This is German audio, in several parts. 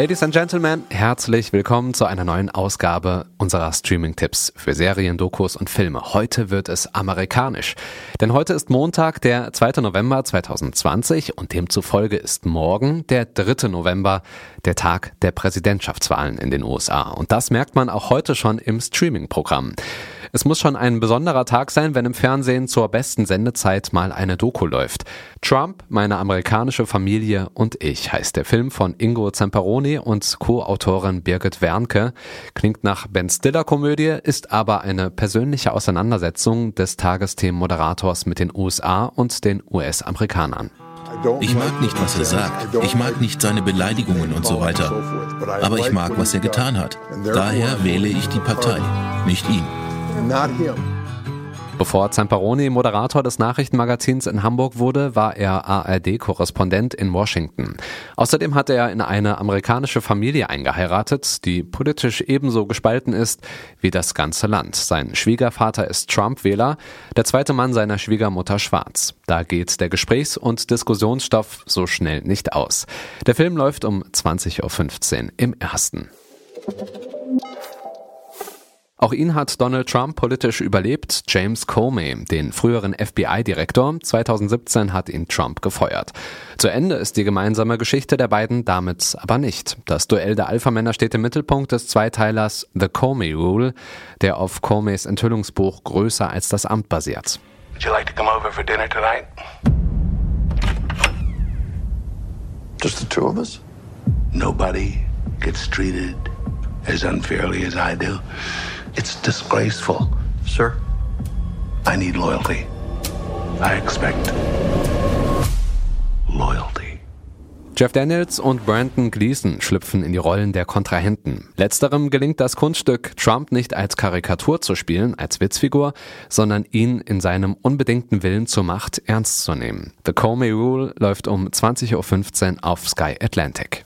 Ladies and Gentlemen, herzlich willkommen zu einer neuen Ausgabe unserer Streaming-Tipps für Serien, Dokus und Filme. Heute wird es amerikanisch. Denn heute ist Montag, der 2. November 2020 und demzufolge ist morgen, der 3. November, der Tag der Präsidentschaftswahlen in den USA. Und das merkt man auch heute schon im Streaming-Programm. Es muss schon ein besonderer Tag sein, wenn im Fernsehen zur besten Sendezeit mal eine Doku läuft. Trump, meine amerikanische Familie und ich heißt der Film von Ingo Zamperoni und Co-Autorin Birgit Wernke. Klingt nach Ben Stiller Komödie, ist aber eine persönliche Auseinandersetzung des Tagesthemenmoderators mit den USA und den US-Amerikanern. Ich mag nicht, was er sagt. Ich mag nicht seine Beleidigungen und so weiter. Aber ich mag, was er getan hat. Daher wähle ich die Partei, nicht ihn not him. Bevor Zamperoni Moderator des Nachrichtenmagazins in Hamburg wurde, war er ARD-Korrespondent in Washington. Außerdem hat er in eine amerikanische Familie eingeheiratet, die politisch ebenso gespalten ist wie das ganze Land. Sein Schwiegervater ist Trump-Wähler, der zweite Mann seiner Schwiegermutter schwarz. Da geht der Gesprächs- und Diskussionsstoff so schnell nicht aus. Der Film läuft um 20.15 Uhr im ersten. Auch ihn hat Donald Trump politisch überlebt. James Comey, den früheren FBI-Direktor, 2017 hat ihn Trump gefeuert. Zu Ende ist die gemeinsame Geschichte der beiden damit aber nicht. Das Duell der Alpha-Männer steht im Mittelpunkt des Zweiteilers The Comey Rule, der auf Comeys Enthüllungsbuch Größer als das Amt basiert. Would you like to come over for dinner tonight? Just the two of us? Nobody gets treated as unfairly as I do. It's disgraceful. Sir? I need loyalty. I expect loyalty. Jeff Daniels und Brandon Gleason schlüpfen in die Rollen der Kontrahenten. Letzterem gelingt das Kunststück, Trump nicht als Karikatur zu spielen, als Witzfigur, sondern ihn in seinem unbedingten Willen zur Macht ernst zu nehmen. The Comey Rule läuft um 20.15 Uhr auf Sky Atlantic.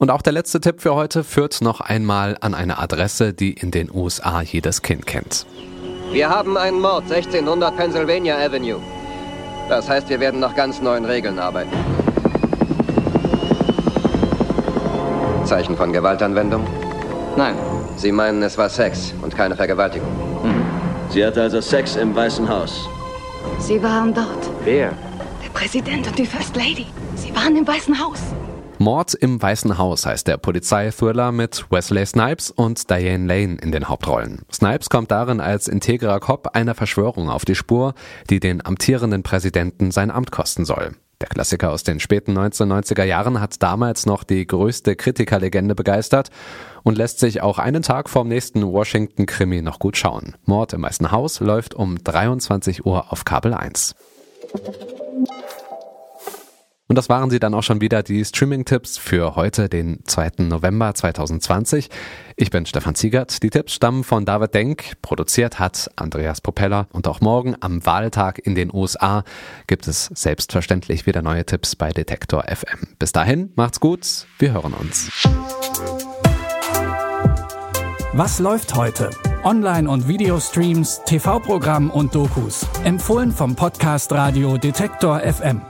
Und auch der letzte Tipp für heute führt noch einmal an eine Adresse, die in den USA jedes Kind kennt. Wir haben einen Mord, 1600 Pennsylvania Avenue. Das heißt, wir werden nach ganz neuen Regeln arbeiten. Zeichen von Gewaltanwendung? Nein. Sie meinen, es war Sex und keine Vergewaltigung? Mhm. Sie hatte also Sex im Weißen Haus. Sie waren dort. Wer? Der Präsident und die First Lady. Sie waren im Weißen Haus. Mord im Weißen Haus heißt der Polizeithriller mit Wesley Snipes und Diane Lane in den Hauptrollen. Snipes kommt darin als integrer Cop einer Verschwörung auf die Spur, die den amtierenden Präsidenten sein Amt kosten soll. Der Klassiker aus den späten 1990er Jahren hat damals noch die größte Kritikerlegende begeistert und lässt sich auch einen Tag vorm nächsten Washington-Krimi noch gut schauen. Mord im Weißen Haus läuft um 23 Uhr auf Kabel 1. Und das waren sie dann auch schon wieder, die Streaming-Tipps für heute, den 2. November 2020. Ich bin Stefan Ziegert. Die Tipps stammen von David Denk. Produziert hat Andreas Propeller. Und auch morgen am Wahltag in den USA gibt es selbstverständlich wieder neue Tipps bei Detektor FM. Bis dahin, macht's gut. Wir hören uns. Was läuft heute? Online- und Videostreams, TV-Programm und Dokus. Empfohlen vom Podcast Radio Detektor FM.